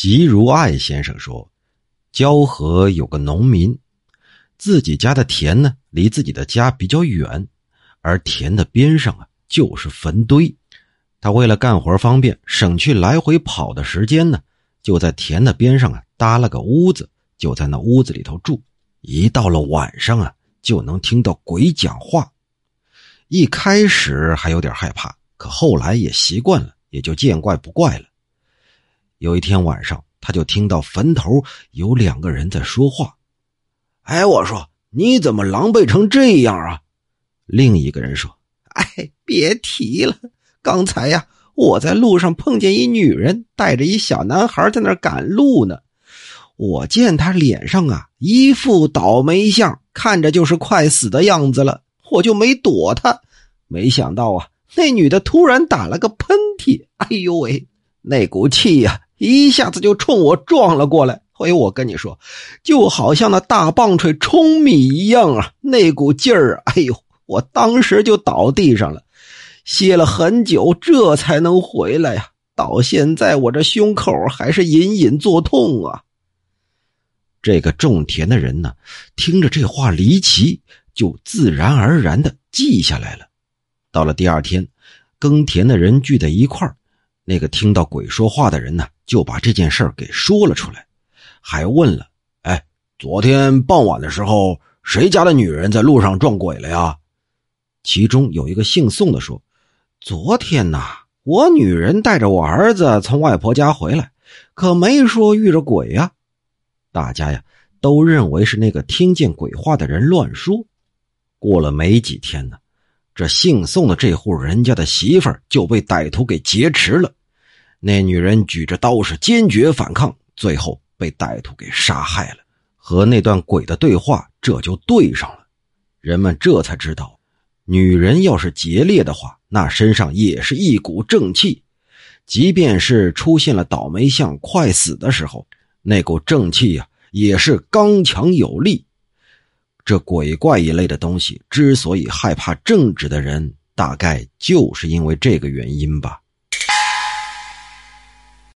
吉如爱先生说，蛟河有个农民，自己家的田呢离自己的家比较远，而田的边上啊就是坟堆。他为了干活方便，省去来回跑的时间呢，就在田的边上啊搭了个屋子，就在那屋子里头住。一到了晚上啊，就能听到鬼讲话。一开始还有点害怕，可后来也习惯了，也就见怪不怪了。有一天晚上，他就听到坟头有两个人在说话。哎，我说你怎么狼狈成这样啊？另一个人说：“哎，别提了，刚才呀，我在路上碰见一女人带着一小男孩在那赶路呢。我见他脸上啊一副倒霉相，看着就是快死的样子了，我就没躲他。没想到啊，那女的突然打了个喷嚏，哎呦喂，那股气呀！”一下子就冲我撞了过来，哎呦，我跟你说，就好像那大棒槌冲米一样啊，那股劲儿，哎呦，我当时就倒地上了，歇了很久，这才能回来呀。到现在我这胸口还是隐隐作痛啊。这个种田的人呢，听着这话离奇，就自然而然的记下来了。到了第二天，耕田的人聚在一块儿。那个听到鬼说话的人呢，就把这件事给说了出来，还问了：“哎，昨天傍晚的时候，谁家的女人在路上撞鬼了呀？”其中有一个姓宋的说：“昨天呐，我女人带着我儿子从外婆家回来，可没说遇着鬼呀。”大家呀都认为是那个听见鬼话的人乱说。过了没几天呢，这姓宋的这户人家的媳妇儿就被歹徒给劫持了。那女人举着刀是坚决反抗，最后被歹徒给杀害了。和那段鬼的对话这就对上了，人们这才知道，女人要是劫猎的话，那身上也是一股正气，即便是出现了倒霉相、快死的时候，那股正气呀也是刚强有力。这鬼怪一类的东西之所以害怕正直的人，大概就是因为这个原因吧。